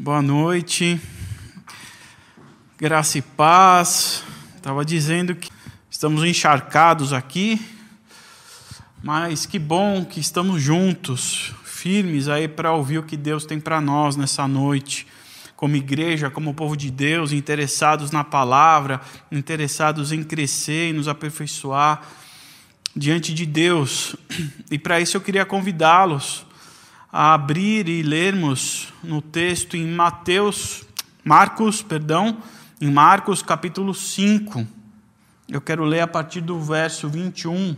Boa noite, graça e paz. Estava dizendo que estamos encharcados aqui, mas que bom que estamos juntos, firmes aí para ouvir o que Deus tem para nós nessa noite, como igreja, como povo de Deus, interessados na palavra, interessados em crescer e nos aperfeiçoar diante de Deus. E para isso eu queria convidá-los a abrir e lermos no texto em Mateus, Marcos, perdão, em Marcos capítulo 5. Eu quero ler a partir do verso 21.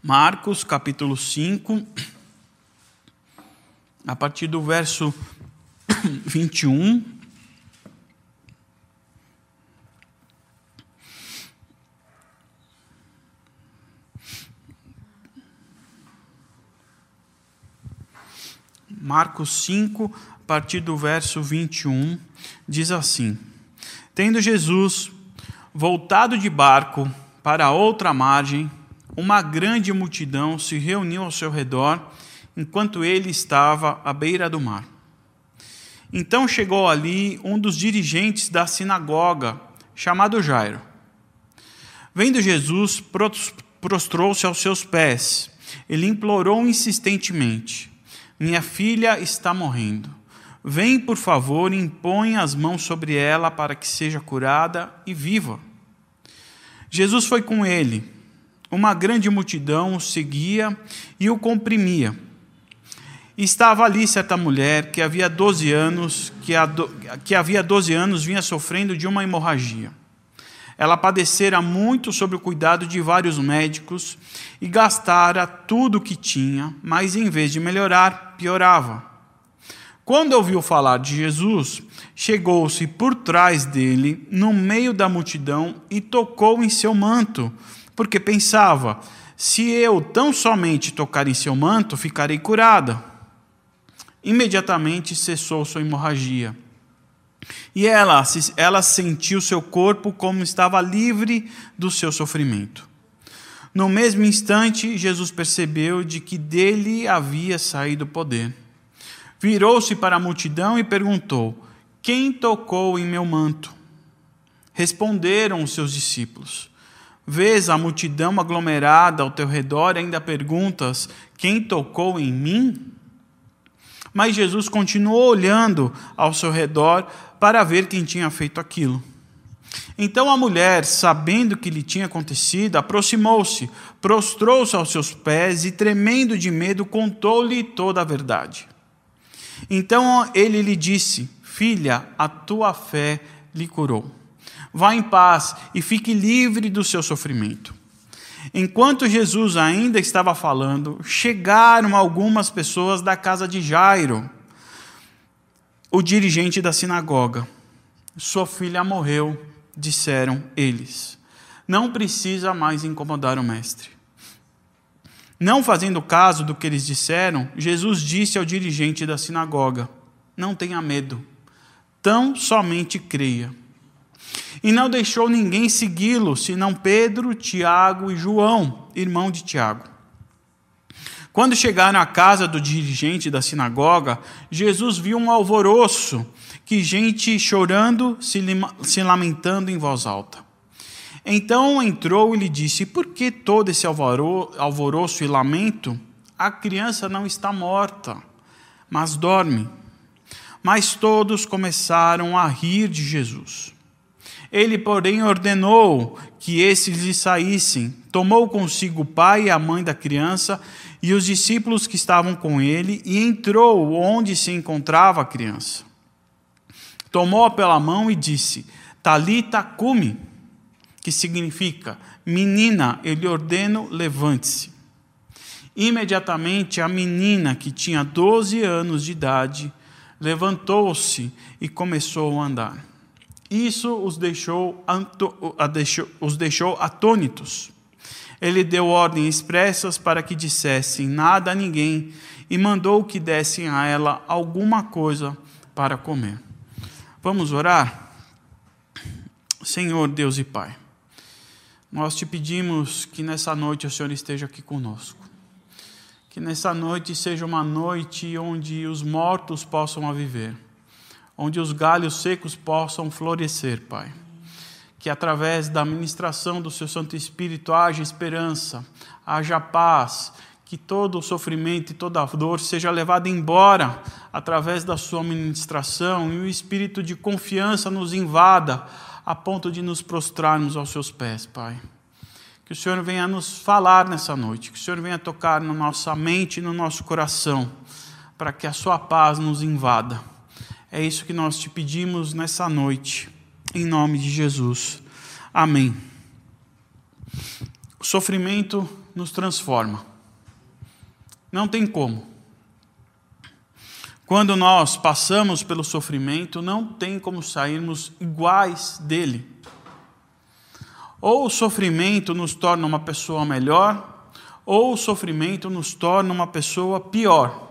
Marcos capítulo 5, a partir do verso 21. Marcos 5, a partir do verso 21, diz assim: Tendo Jesus voltado de barco para outra margem, uma grande multidão se reuniu ao seu redor, enquanto ele estava à beira do mar. Então chegou ali um dos dirigentes da sinagoga, chamado Jairo. Vendo Jesus, prostrou-se aos seus pés. Ele implorou insistentemente: minha filha está morrendo. Vem, por favor, e impõe as mãos sobre ela para que seja curada e viva. Jesus foi com ele. Uma grande multidão o seguia e o comprimia. Estava ali certa mulher que havia 12 anos, que, que havia 12 anos vinha sofrendo de uma hemorragia. Ela padecera muito sob o cuidado de vários médicos e gastara tudo o que tinha, mas em vez de melhorar, piorava. Quando ouviu falar de Jesus, chegou-se por trás dele, no meio da multidão, e tocou em seu manto, porque pensava: se eu tão somente tocar em seu manto, ficarei curada. Imediatamente cessou sua hemorragia. E ela, ela sentiu seu corpo como estava livre do seu sofrimento. No mesmo instante, Jesus percebeu de que dele havia saído o poder. Virou-se para a multidão e perguntou: Quem tocou em meu manto? Responderam os seus discípulos: Vês a multidão aglomerada ao teu redor e ainda perguntas: Quem tocou em mim? Mas Jesus continuou olhando ao seu redor para ver quem tinha feito aquilo. Então a mulher, sabendo o que lhe tinha acontecido, aproximou-se, prostrou-se aos seus pés e, tremendo de medo, contou-lhe toda a verdade. Então ele lhe disse: Filha, a tua fé lhe curou. Vá em paz e fique livre do seu sofrimento. Enquanto Jesus ainda estava falando, chegaram algumas pessoas da casa de Jairo o dirigente da sinagoga. Sua filha morreu, disseram eles. Não precisa mais incomodar o mestre. Não fazendo caso do que eles disseram, Jesus disse ao dirigente da sinagoga: Não tenha medo, tão somente creia. E não deixou ninguém segui-lo, senão Pedro, Tiago e João, irmão de Tiago. Quando chegaram à casa do dirigente da sinagoga, Jesus viu um alvoroço, que gente chorando, se lamentando em voz alta. Então entrou e lhe disse: Por que todo esse alvoroço e lamento? A criança não está morta, mas dorme. Mas todos começaram a rir de Jesus. Ele, porém, ordenou que esses lhe saíssem, tomou consigo o pai e a mãe da criança e os discípulos que estavam com ele e entrou onde se encontrava a criança. Tomou-a pela mão e disse: Talita cumi, que significa: Menina, eu lhe ordeno, levante-se. Imediatamente a menina, que tinha 12 anos de idade, levantou-se e começou a andar. Isso os deixou, os deixou atônitos. Ele deu ordens expressas para que dissessem nada a ninguém e mandou que dessem a ela alguma coisa para comer. Vamos orar? Senhor Deus e Pai, nós te pedimos que nessa noite o Senhor esteja aqui conosco. Que nessa noite seja uma noite onde os mortos possam viver, onde os galhos secos possam florescer, Pai. Que através da ministração do Seu Santo Espírito haja esperança, haja paz, que todo o sofrimento e toda a dor seja levada embora através da Sua ministração e o espírito de confiança nos invada a ponto de nos prostrarmos aos Seus pés, Pai. Que o Senhor venha nos falar nessa noite, que o Senhor venha tocar na nossa mente e no nosso coração, para que a Sua paz nos invada. É isso que nós te pedimos nessa noite, em nome de Jesus. Amém. O sofrimento nos transforma. Não tem como. Quando nós passamos pelo sofrimento, não tem como sairmos iguais dele. Ou o sofrimento nos torna uma pessoa melhor, ou o sofrimento nos torna uma pessoa pior.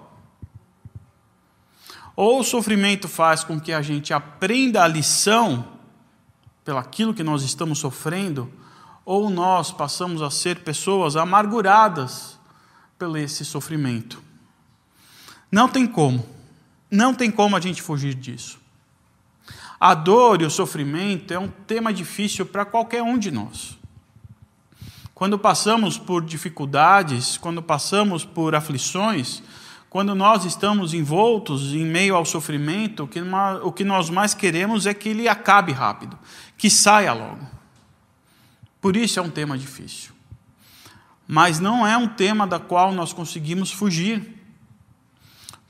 Ou o sofrimento faz com que a gente aprenda a lição pelaquilo que nós estamos sofrendo, ou nós passamos a ser pessoas amarguradas pelo esse sofrimento. Não tem como. Não tem como a gente fugir disso. A dor e o sofrimento é um tema difícil para qualquer um de nós. Quando passamos por dificuldades, quando passamos por aflições, quando nós estamos envoltos em meio ao sofrimento, o que nós mais queremos é que ele acabe rápido, que saia logo. Por isso é um tema difícil. Mas não é um tema da qual nós conseguimos fugir.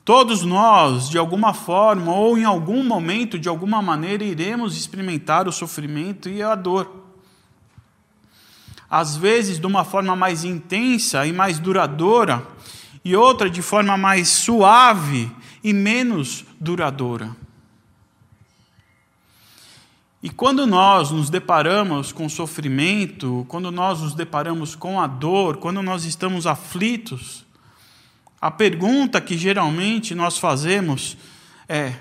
Todos nós, de alguma forma ou em algum momento, de alguma maneira, iremos experimentar o sofrimento e a dor. Às vezes de uma forma mais intensa e mais duradoura, e outra de forma mais suave e menos duradoura. E quando nós nos deparamos com sofrimento, quando nós nos deparamos com a dor, quando nós estamos aflitos, a pergunta que geralmente nós fazemos é: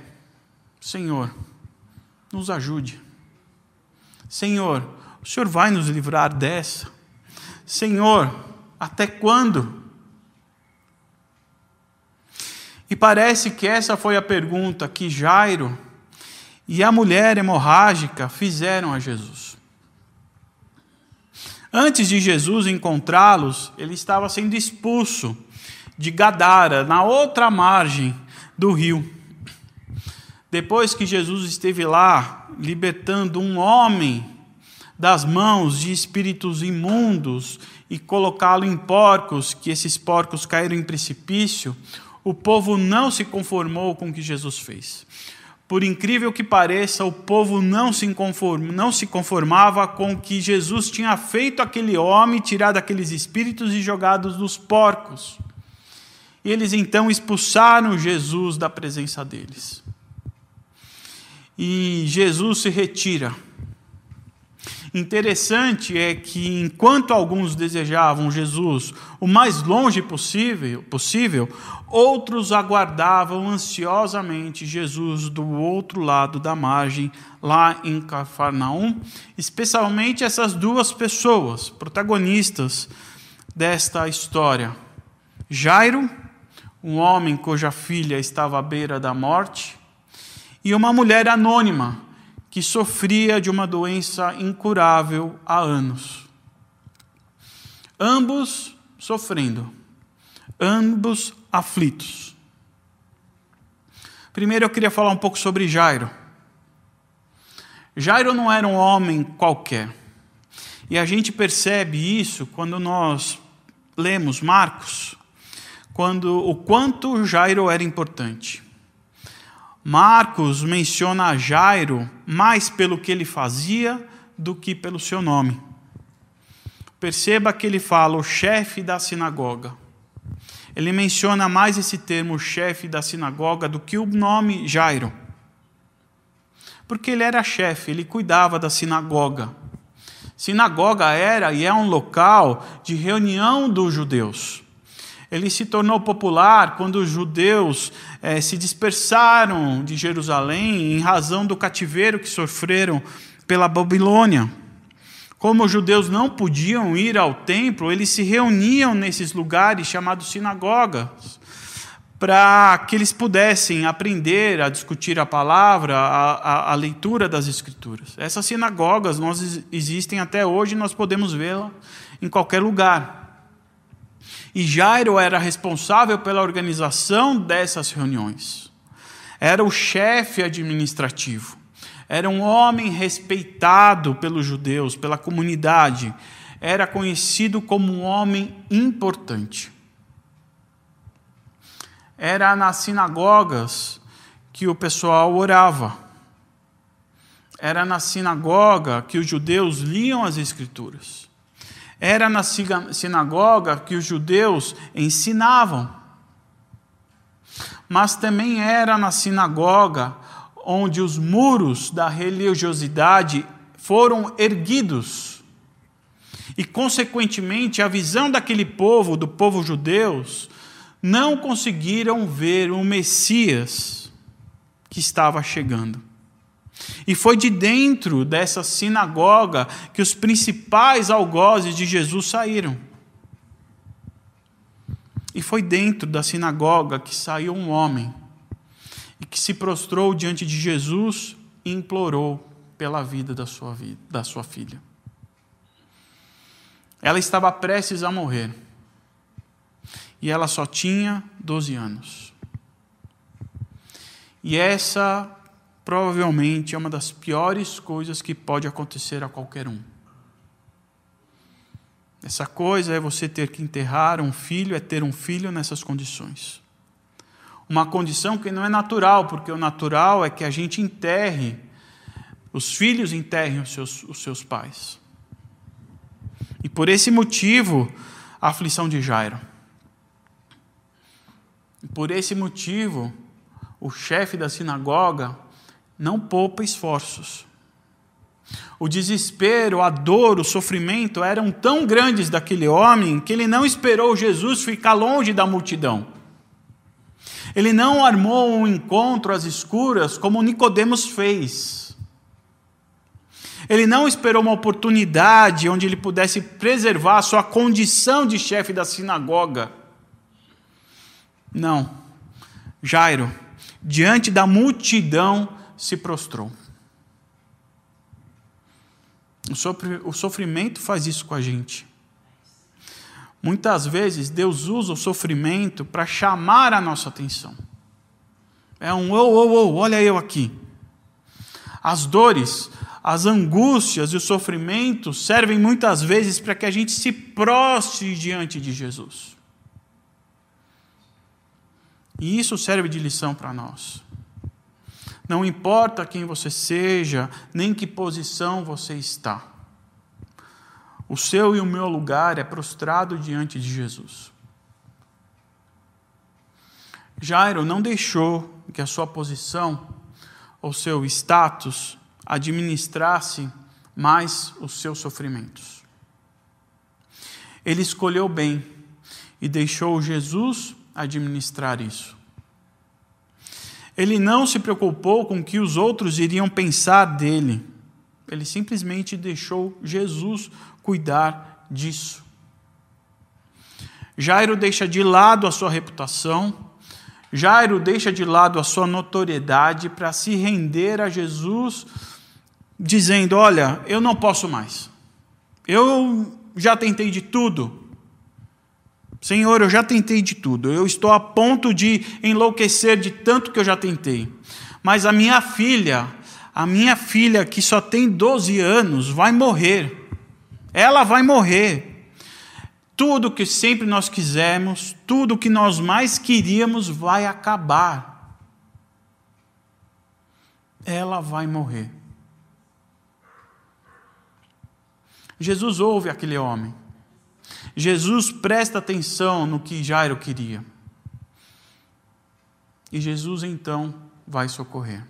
Senhor, nos ajude. Senhor, o Senhor vai nos livrar dessa? Senhor, até quando? E parece que essa foi a pergunta que Jairo e a mulher hemorrágica fizeram a Jesus. Antes de Jesus encontrá-los, ele estava sendo expulso de Gadara, na outra margem do rio. Depois que Jesus esteve lá libertando um homem das mãos de espíritos imundos e colocá-lo em porcos, que esses porcos caíram em precipício, o povo não se conformou com o que Jesus fez. Por incrível que pareça, o povo não se, não se conformava com o que Jesus tinha feito aquele homem, tirado aqueles espíritos e jogados nos porcos. E eles então expulsaram Jesus da presença deles. E Jesus se retira. Interessante é que enquanto alguns desejavam Jesus o mais longe possível, possível, outros aguardavam ansiosamente Jesus do outro lado da margem, lá em Cafarnaum, especialmente essas duas pessoas, protagonistas desta história: Jairo um homem cuja filha estava à beira da morte, e uma mulher anônima que sofria de uma doença incurável há anos. Ambos sofrendo, ambos aflitos. Primeiro eu queria falar um pouco sobre Jairo. Jairo não era um homem qualquer. E a gente percebe isso quando nós lemos Marcos quando o quanto Jairo era importante. Marcos menciona Jairo mais pelo que ele fazia do que pelo seu nome. Perceba que ele fala o chefe da sinagoga. Ele menciona mais esse termo chefe da sinagoga do que o nome Jairo. Porque ele era chefe, ele cuidava da sinagoga. Sinagoga era e é um local de reunião dos judeus ele se tornou popular quando os judeus eh, se dispersaram de Jerusalém em razão do cativeiro que sofreram pela Babilônia. Como os judeus não podiam ir ao templo, eles se reuniam nesses lugares chamados sinagogas, para que eles pudessem aprender a discutir a palavra, a, a, a leitura das Escrituras. Essas sinagogas nós existem até hoje, nós podemos vê-las em qualquer lugar. E Jairo era responsável pela organização dessas reuniões. Era o chefe administrativo. Era um homem respeitado pelos judeus, pela comunidade. Era conhecido como um homem importante. Era nas sinagogas que o pessoal orava. Era na sinagoga que os judeus liam as Escrituras. Era na sinagoga que os judeus ensinavam. Mas também era na sinagoga onde os muros da religiosidade foram erguidos. E, consequentemente, a visão daquele povo, do povo judeus, não conseguiram ver o Messias que estava chegando. E foi de dentro dessa sinagoga que os principais algozes de Jesus saíram. E foi dentro da sinagoga que saiu um homem e que se prostrou diante de Jesus e implorou pela vida da sua, vida, da sua filha. Ela estava prestes a morrer. E ela só tinha 12 anos. E essa provavelmente é uma das piores coisas que pode acontecer a qualquer um. Essa coisa é você ter que enterrar um filho, é ter um filho nessas condições uma condição que não é natural, porque o natural é que a gente enterre, os filhos enterrem os seus, os seus pais. E por esse motivo, a aflição de Jairo. E por esse motivo, o chefe da sinagoga não poupa esforços. O desespero, a dor, o sofrimento eram tão grandes daquele homem que ele não esperou Jesus ficar longe da multidão. Ele não armou um encontro às escuras como Nicodemos fez. Ele não esperou uma oportunidade onde ele pudesse preservar a sua condição de chefe da sinagoga. Não. Jairo, diante da multidão, se prostrou. O sofrimento faz isso com a gente. Muitas vezes Deus usa o sofrimento para chamar a nossa atenção. É um ou, ou, ou, olha eu aqui. As dores, as angústias e o sofrimento servem muitas vezes para que a gente se prostre diante de Jesus. E isso serve de lição para nós. Não importa quem você seja, nem que posição você está. O seu e o meu lugar é prostrado diante de Jesus. Jairo não deixou que a sua posição ou seu status administrasse mais os seus sofrimentos. Ele escolheu bem e deixou Jesus administrar isso. Ele não se preocupou com o que os outros iriam pensar dele. Ele simplesmente deixou Jesus cuidar disso. Jairo deixa de lado a sua reputação, Jairo deixa de lado a sua notoriedade para se render a Jesus, dizendo: Olha, eu não posso mais, eu já tentei de tudo. Senhor, eu já tentei de tudo, eu estou a ponto de enlouquecer de tanto que eu já tentei. Mas a minha filha, a minha filha que só tem 12 anos, vai morrer. Ela vai morrer. Tudo que sempre nós quisemos, tudo que nós mais queríamos vai acabar. Ela vai morrer. Jesus ouve aquele homem. Jesus presta atenção no que Jairo queria. E Jesus então vai socorrer.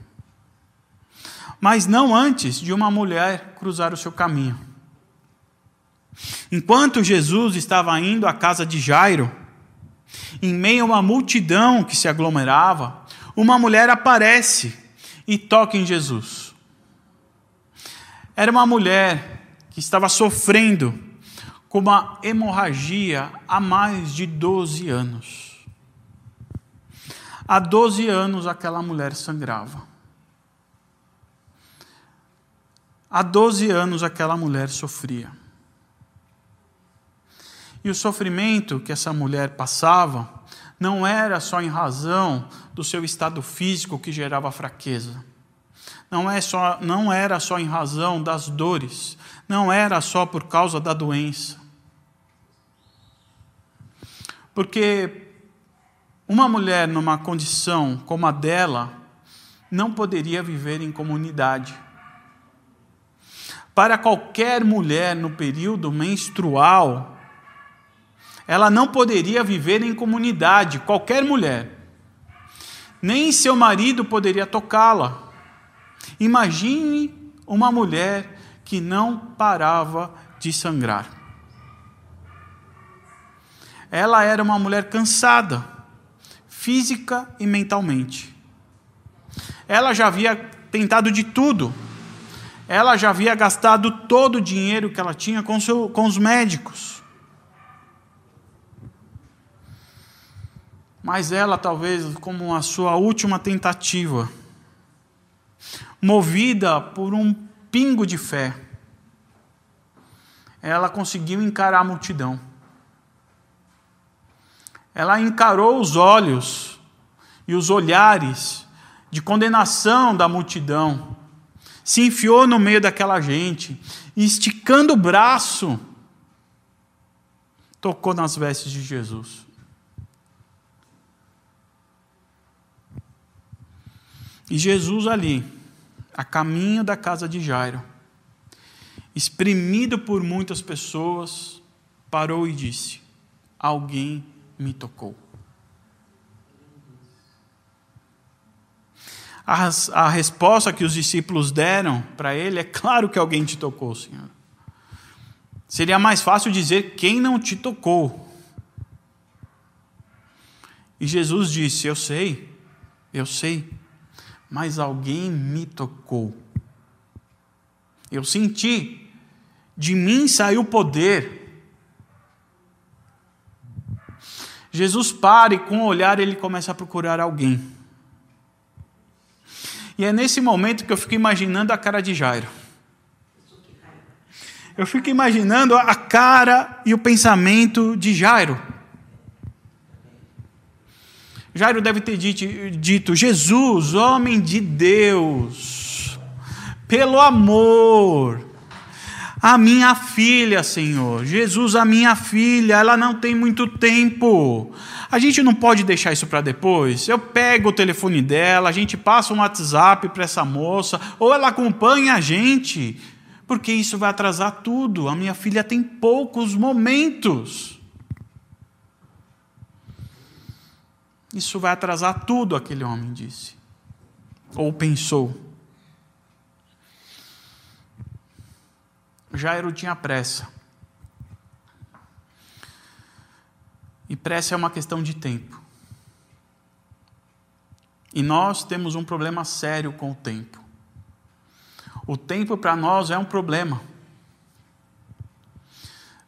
Mas não antes de uma mulher cruzar o seu caminho. Enquanto Jesus estava indo à casa de Jairo, em meio a uma multidão que se aglomerava, uma mulher aparece e toca em Jesus. Era uma mulher que estava sofrendo com uma hemorragia há mais de 12 anos. Há 12 anos aquela mulher sangrava. Há 12 anos aquela mulher sofria. E o sofrimento que essa mulher passava não era só em razão do seu estado físico que gerava fraqueza. Não, é só, não era só em razão das dores. Não era só por causa da doença. Porque uma mulher numa condição como a dela não poderia viver em comunidade. Para qualquer mulher no período menstrual, ela não poderia viver em comunidade, qualquer mulher. Nem seu marido poderia tocá-la. Imagine uma mulher que não parava de sangrar. Ela era uma mulher cansada, física e mentalmente. Ela já havia tentado de tudo. Ela já havia gastado todo o dinheiro que ela tinha com, seu, com os médicos. mas ela talvez como a sua última tentativa, movida por um pingo de fé, ela conseguiu encarar a multidão. Ela encarou os olhos e os olhares de condenação da multidão, se enfiou no meio daquela gente, e esticando o braço, tocou nas vestes de Jesus. E Jesus ali, a caminho da casa de Jairo, exprimido por muitas pessoas, parou e disse: Alguém me tocou. A, a resposta que os discípulos deram para ele é: Claro que alguém te tocou, Senhor. Seria mais fácil dizer quem não te tocou. E Jesus disse: Eu sei, eu sei mas alguém me tocou. Eu senti, de mim saiu poder. Jesus para e com o olhar ele começa a procurar alguém. E é nesse momento que eu fico imaginando a cara de Jairo. Eu fico imaginando a cara e o pensamento de Jairo. Jairo deve ter dito: Jesus, homem de Deus, pelo amor, a minha filha, Senhor, Jesus, a minha filha, ela não tem muito tempo. A gente não pode deixar isso para depois. Eu pego o telefone dela, a gente passa um WhatsApp para essa moça, ou ela acompanha a gente, porque isso vai atrasar tudo. A minha filha tem poucos momentos. Isso vai atrasar tudo, aquele homem disse. Ou pensou. Jairo tinha pressa. E pressa é uma questão de tempo. E nós temos um problema sério com o tempo. O tempo para nós é um problema.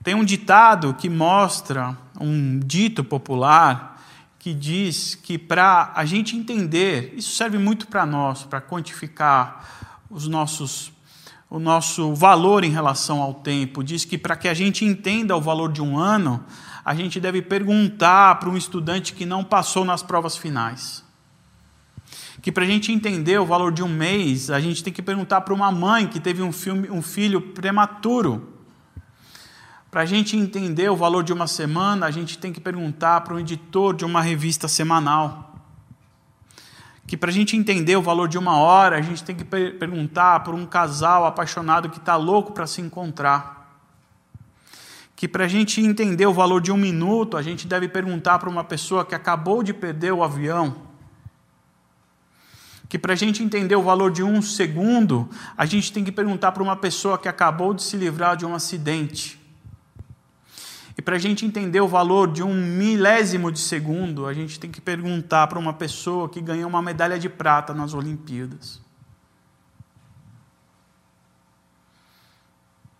Tem um ditado que mostra, um dito popular, que diz que para a gente entender, isso serve muito para nós, para quantificar os nossos, o nosso valor em relação ao tempo. Diz que para que a gente entenda o valor de um ano, a gente deve perguntar para um estudante que não passou nas provas finais. Que para a gente entender o valor de um mês, a gente tem que perguntar para uma mãe que teve um, filme, um filho prematuro. Para a gente entender o valor de uma semana, a gente tem que perguntar para um editor de uma revista semanal. Que para a gente entender o valor de uma hora, a gente tem que per perguntar para um casal apaixonado que está louco para se encontrar. Que para a gente entender o valor de um minuto, a gente deve perguntar para uma pessoa que acabou de perder o avião. Que para a gente entender o valor de um segundo, a gente tem que perguntar para uma pessoa que acabou de se livrar de um acidente. E para a gente entender o valor de um milésimo de segundo, a gente tem que perguntar para uma pessoa que ganhou uma medalha de prata nas Olimpíadas.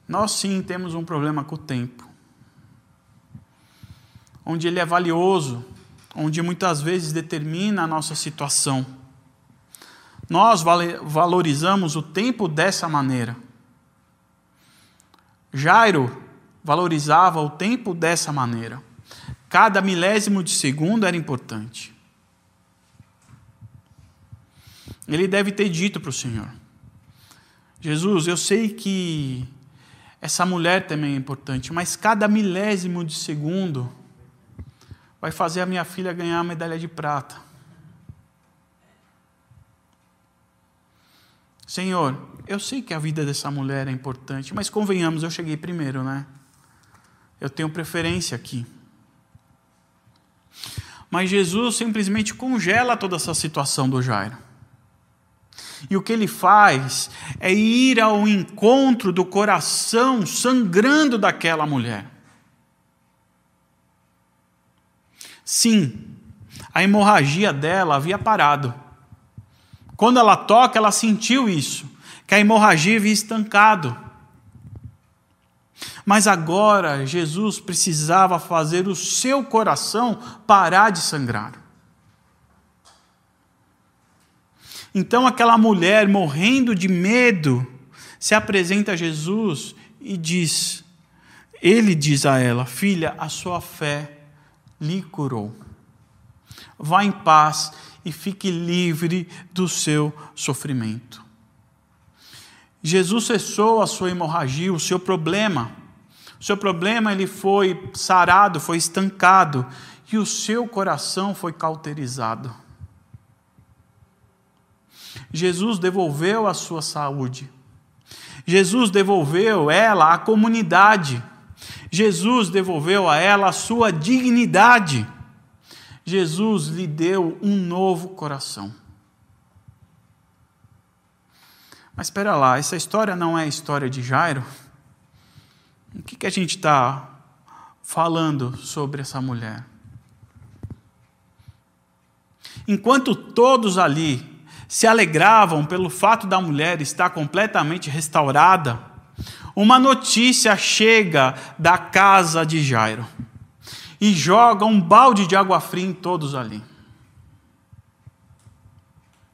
Nós sim temos um problema com o tempo, onde ele é valioso, onde muitas vezes determina a nossa situação. Nós valorizamos o tempo dessa maneira. Jairo valorizava o tempo dessa maneira. Cada milésimo de segundo era importante. Ele deve ter dito para o Senhor: Jesus, eu sei que essa mulher também é importante, mas cada milésimo de segundo vai fazer a minha filha ganhar a medalha de prata. Senhor, eu sei que a vida dessa mulher é importante, mas convenhamos, eu cheguei primeiro, né? Eu tenho preferência aqui. Mas Jesus simplesmente congela toda essa situação do Jairo. E o que ele faz é ir ao encontro do coração sangrando daquela mulher. Sim, a hemorragia dela havia parado. Quando ela toca, ela sentiu isso, que a hemorragia havia estancado. Mas agora Jesus precisava fazer o seu coração parar de sangrar. Então aquela mulher, morrendo de medo, se apresenta a Jesus e diz: Ele diz a ela, filha, a sua fé lhe curou. Vá em paz e fique livre do seu sofrimento. Jesus cessou a sua hemorragia, o seu problema. Seu problema ele foi sarado, foi estancado e o seu coração foi cauterizado. Jesus devolveu a sua saúde. Jesus devolveu ela à comunidade. Jesus devolveu a ela a sua dignidade. Jesus lhe deu um novo coração. Mas espera lá, essa história não é a história de Jairo? O que, que a gente está falando sobre essa mulher? Enquanto todos ali se alegravam pelo fato da mulher estar completamente restaurada, uma notícia chega da casa de Jairo e joga um balde de água fria em todos ali.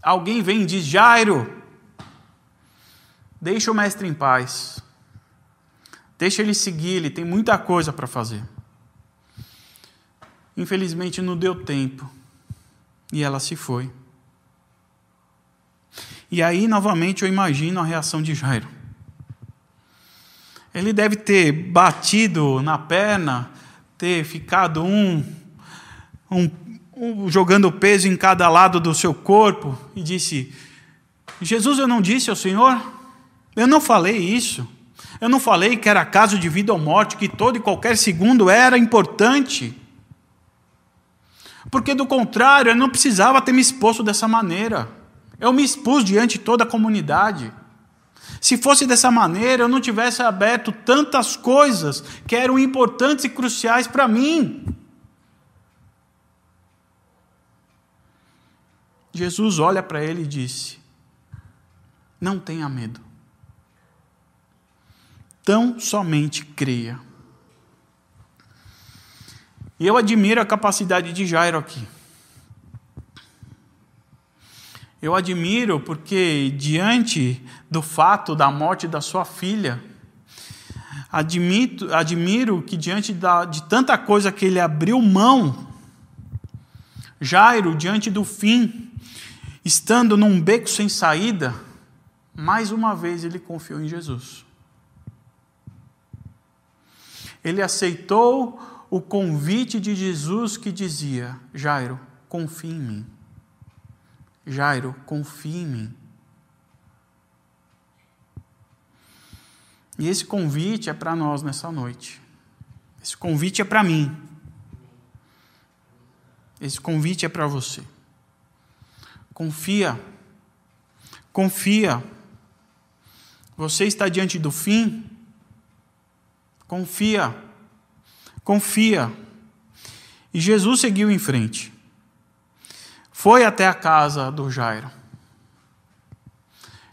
Alguém vem e diz: Jairo, deixa o mestre em paz. Deixa ele seguir, ele tem muita coisa para fazer. Infelizmente não deu tempo. E ela se foi. E aí, novamente, eu imagino a reação de Jairo. Ele deve ter batido na perna, ter ficado um, um, um, jogando peso em cada lado do seu corpo e disse: Jesus, eu não disse ao Senhor, eu não falei isso. Eu não falei que era caso de vida ou morte, que todo e qualquer segundo era importante. Porque do contrário, eu não precisava ter me exposto dessa maneira. Eu me expus diante de toda a comunidade. Se fosse dessa maneira, eu não tivesse aberto tantas coisas que eram importantes e cruciais para mim. Jesus olha para ele e disse: Não tenha medo. Tão somente creia. E eu admiro a capacidade de Jairo aqui. Eu admiro porque, diante do fato da morte da sua filha, admito, admiro que, diante da, de tanta coisa que ele abriu mão, Jairo, diante do fim, estando num beco sem saída, mais uma vez ele confiou em Jesus. Ele aceitou o convite de Jesus que dizia: Jairo, confie em mim. Jairo, confie em mim. E esse convite é para nós nessa noite. Esse convite é para mim. Esse convite é para você. Confia. Confia. Você está diante do fim? Confia. Confia. E Jesus seguiu em frente foi até a casa do Jairo.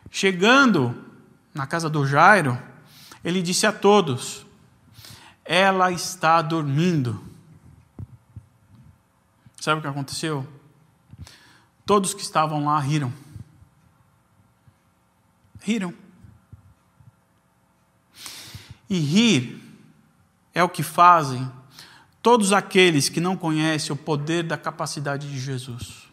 Chegando na casa do Jairo, ele disse a todos: Ela está dormindo. Sabe o que aconteceu? Todos que estavam lá riram. Riram. E rir é o que fazem todos aqueles que não conhecem o poder da capacidade de Jesus.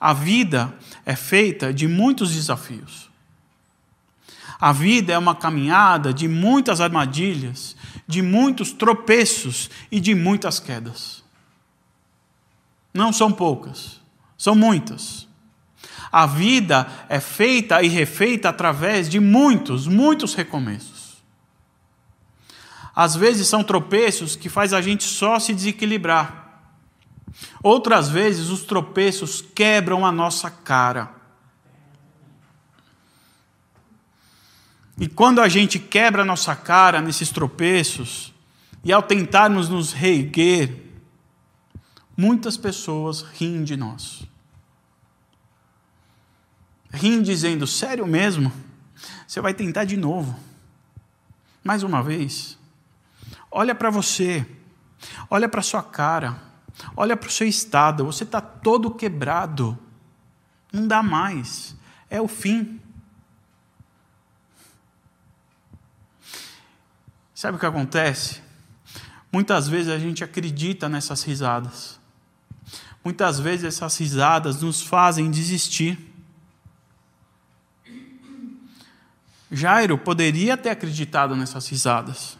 A vida é feita de muitos desafios. A vida é uma caminhada de muitas armadilhas, de muitos tropeços e de muitas quedas. Não são poucas, são muitas. A vida é feita e refeita através de muitos, muitos recomeços. Às vezes são tropeços que faz a gente só se desequilibrar. Outras vezes os tropeços quebram a nossa cara. E quando a gente quebra a nossa cara nesses tropeços, e ao tentarmos nos reerguer, muitas pessoas riem de nós. Riem dizendo: Sério mesmo? Você vai tentar de novo. Mais uma vez. Olha para você. Olha para sua cara. Olha para o seu estado. Você está todo quebrado. Não dá mais. É o fim. Sabe o que acontece? Muitas vezes a gente acredita nessas risadas. Muitas vezes essas risadas nos fazem desistir. Jairo poderia ter acreditado nessas risadas.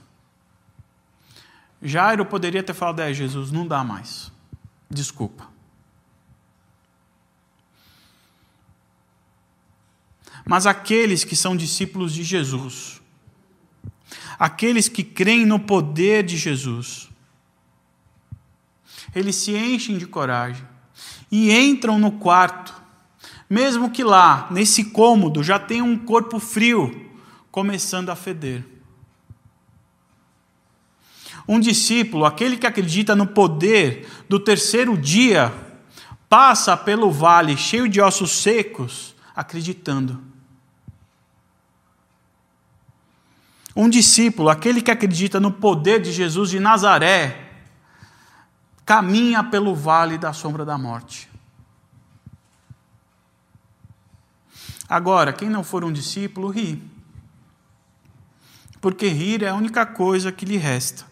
Jairo poderia ter falado: É, Jesus, não dá mais. Desculpa. Mas aqueles que são discípulos de Jesus, aqueles que creem no poder de Jesus, eles se enchem de coragem e entram no quarto, mesmo que lá, nesse cômodo, já tenha um corpo frio começando a feder. Um discípulo, aquele que acredita no poder do terceiro dia, passa pelo vale cheio de ossos secos, acreditando. Um discípulo, aquele que acredita no poder de Jesus de Nazaré, caminha pelo vale da sombra da morte. Agora, quem não for um discípulo, ri. Porque rir é a única coisa que lhe resta.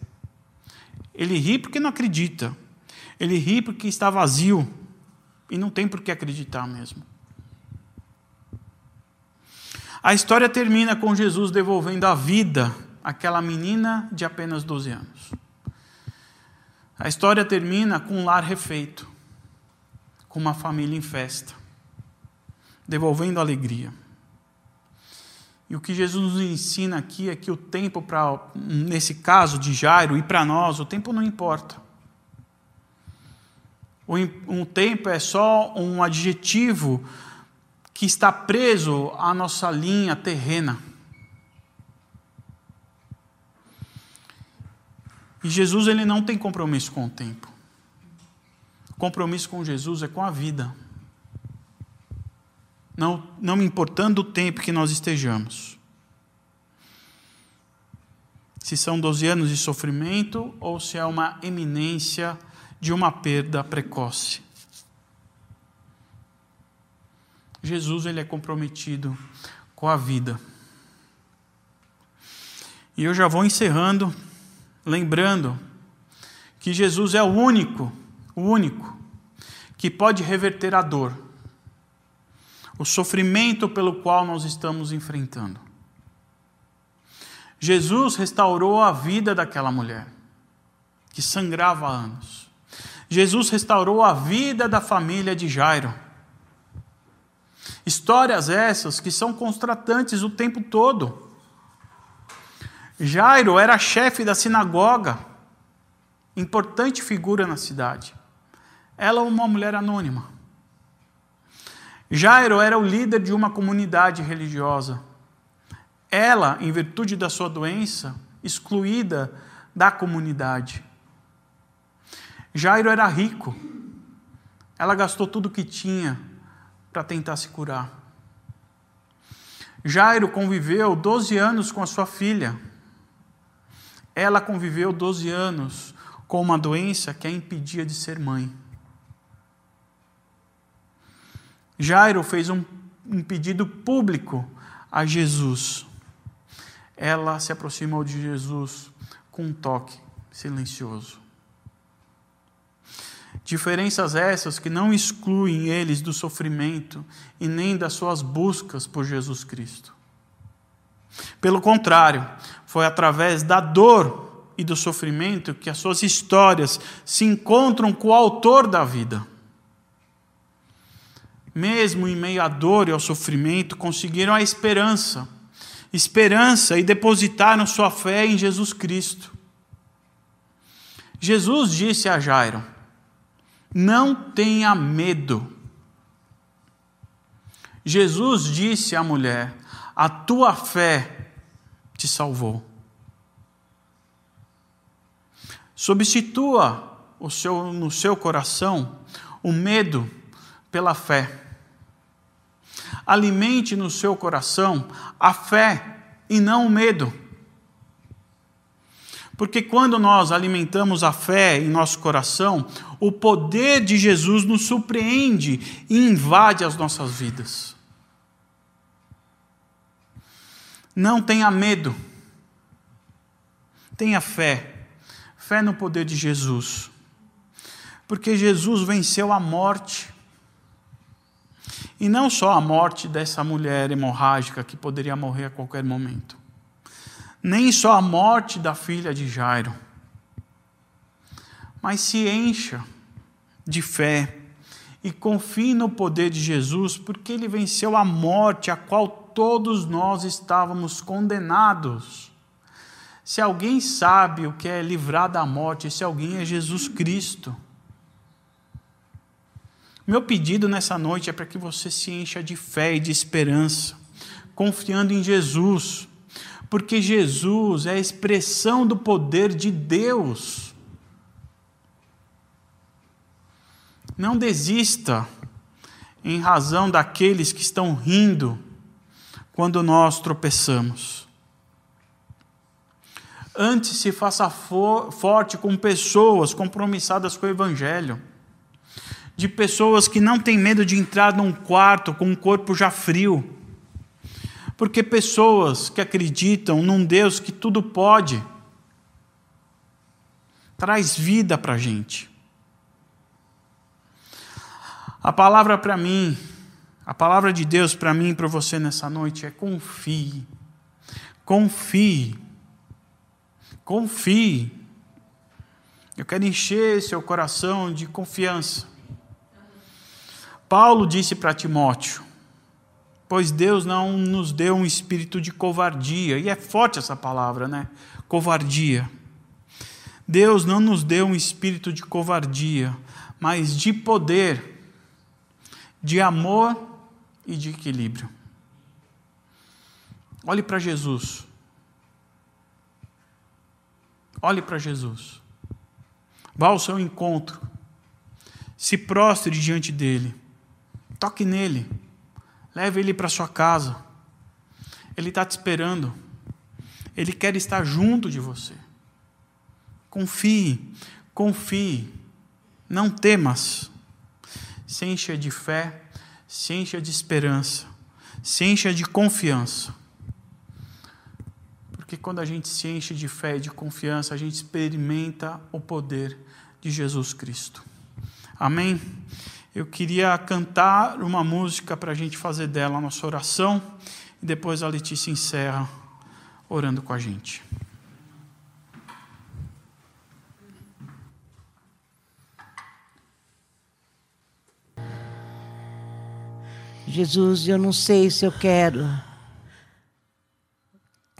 Ele ri porque não acredita. Ele ri porque está vazio. E não tem por que acreditar mesmo. A história termina com Jesus devolvendo a vida àquela menina de apenas 12 anos. A história termina com um lar refeito, com uma família em festa, devolvendo alegria. E o que Jesus nos ensina aqui é que o tempo, para, nesse caso de Jairo, e para nós, o tempo não importa. Um tempo é só um adjetivo que está preso à nossa linha terrena. E Jesus ele não tem compromisso com o tempo. O compromisso com Jesus é com a vida não, não importando o tempo que nós estejamos. Se são 12 anos de sofrimento ou se é uma eminência de uma perda precoce. Jesus ele é comprometido com a vida. E eu já vou encerrando, lembrando que Jesus é o único, o único, que pode reverter a dor o sofrimento pelo qual nós estamos enfrentando. Jesus restaurou a vida daquela mulher, que sangrava há anos. Jesus restaurou a vida da família de Jairo. Histórias essas que são constratantes o tempo todo. Jairo era chefe da sinagoga, importante figura na cidade. Ela é uma mulher anônima. Jairo era o líder de uma comunidade religiosa. Ela, em virtude da sua doença, excluída da comunidade. Jairo era rico. Ela gastou tudo o que tinha para tentar se curar. Jairo conviveu 12 anos com a sua filha. Ela conviveu 12 anos com uma doença que a impedia de ser mãe. Jairo fez um, um pedido público a Jesus. Ela se aproximou de Jesus com um toque silencioso. Diferenças essas que não excluem eles do sofrimento e nem das suas buscas por Jesus Cristo. Pelo contrário, foi através da dor e do sofrimento que as suas histórias se encontram com o autor da vida. Mesmo em meio à dor e ao sofrimento, conseguiram a esperança. Esperança e depositaram sua fé em Jesus Cristo. Jesus disse a Jairo: não tenha medo. Jesus disse à mulher: A tua fé te salvou. Substitua o seu, no seu coração o medo pela fé. Alimente no seu coração a fé e não o medo. Porque quando nós alimentamos a fé em nosso coração, o poder de Jesus nos surpreende e invade as nossas vidas. Não tenha medo. Tenha fé. Fé no poder de Jesus. Porque Jesus venceu a morte. E não só a morte dessa mulher hemorrágica que poderia morrer a qualquer momento nem só a morte da filha de Jairo, mas se encha de fé e confie no poder de Jesus, porque ele venceu a morte a qual todos nós estávamos condenados. Se alguém sabe o que é livrar da morte, esse alguém é Jesus Cristo. Meu pedido nessa noite é para que você se encha de fé e de esperança, confiando em Jesus porque Jesus é a expressão do poder de Deus. Não desista em razão daqueles que estão rindo quando nós tropeçamos. Antes se faça for, forte com pessoas compromissadas com o Evangelho, de pessoas que não têm medo de entrar num quarto com um corpo já frio porque pessoas que acreditam num Deus que tudo pode, traz vida para a gente. A palavra para mim, a palavra de Deus para mim e para você nessa noite é confie. Confie. Confie. Eu quero encher seu coração de confiança. Paulo disse para Timóteo: Pois Deus não nos deu um espírito de covardia, e é forte essa palavra, né? Covardia. Deus não nos deu um espírito de covardia, mas de poder, de amor e de equilíbrio. Olhe para Jesus. Olhe para Jesus. Vá ao seu encontro. Se prostre diante dele. Toque nele. Leve ele para sua casa. Ele está te esperando. Ele quer estar junto de você. Confie, confie. Não temas. Se encha de fé, se encha de esperança, se encha de confiança. Porque quando a gente se enche de fé e de confiança, a gente experimenta o poder de Jesus Cristo. Amém? Eu queria cantar uma música para a gente fazer dela a nossa oração e depois a Letícia encerra orando com a gente. Jesus, eu não sei se eu quero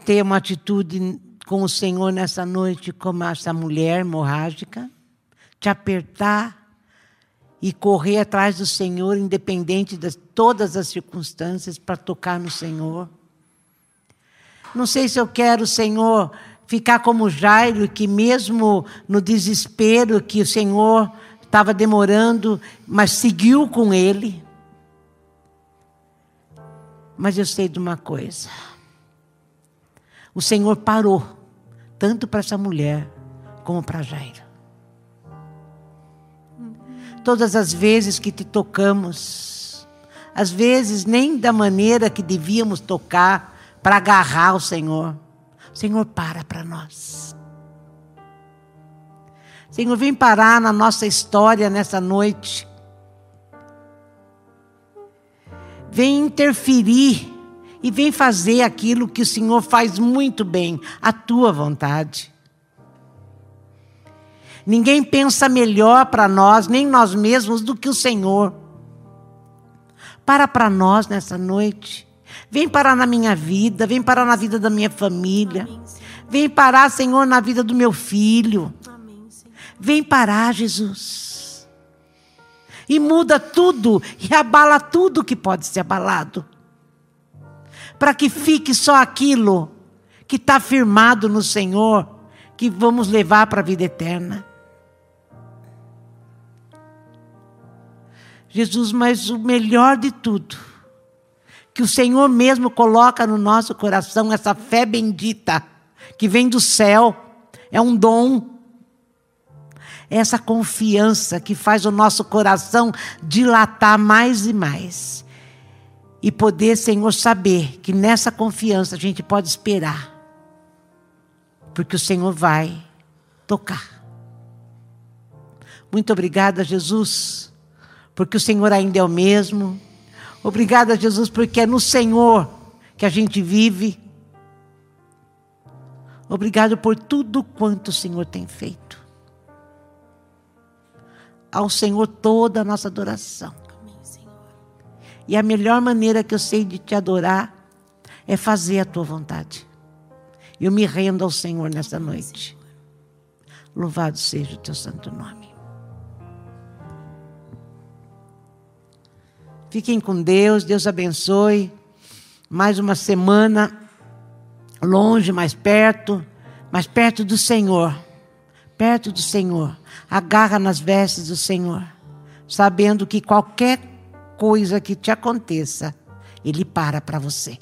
ter uma atitude com o Senhor nessa noite como essa mulher hemorrágica, te apertar e correr atrás do Senhor, independente de todas as circunstâncias, para tocar no Senhor. Não sei se eu quero, Senhor, ficar como Jairo, que mesmo no desespero que o Senhor estava demorando, mas seguiu com ele. Mas eu sei de uma coisa. O Senhor parou, tanto para essa mulher como para Jairo. Todas as vezes que te tocamos, às vezes nem da maneira que devíamos tocar para agarrar o Senhor. O Senhor para para nós. Senhor, vem parar na nossa história nessa noite. Vem interferir e vem fazer aquilo que o Senhor faz muito bem, a tua vontade. Ninguém pensa melhor para nós, nem nós mesmos, do que o Senhor. Para para nós nessa noite. Vem parar na minha vida, vem parar na vida da minha família. Vem parar, Senhor, na vida do meu filho. Vem parar, Jesus. E muda tudo e abala tudo que pode ser abalado. Para que fique só aquilo que está firmado no Senhor, que vamos levar para a vida eterna. Jesus, mas o melhor de tudo, que o Senhor mesmo coloca no nosso coração, essa fé bendita, que vem do céu, é um dom essa confiança que faz o nosso coração dilatar mais e mais. E poder, Senhor, saber que nessa confiança a gente pode esperar. Porque o Senhor vai tocar. Muito obrigada, Jesus, porque o Senhor ainda é o mesmo. Obrigada, Jesus, porque é no Senhor que a gente vive. Obrigado por tudo quanto o Senhor tem feito ao Senhor toda a nossa adoração. E a melhor maneira que eu sei de te adorar é fazer a tua vontade. Eu me rendo ao Senhor nessa noite. Louvado seja o teu santo nome. Fiquem com Deus, Deus abençoe. Mais uma semana longe, mais perto, mais perto do Senhor. Perto do Senhor agarra nas vestes do Senhor, sabendo que qualquer coisa que te aconteça, Ele para para você.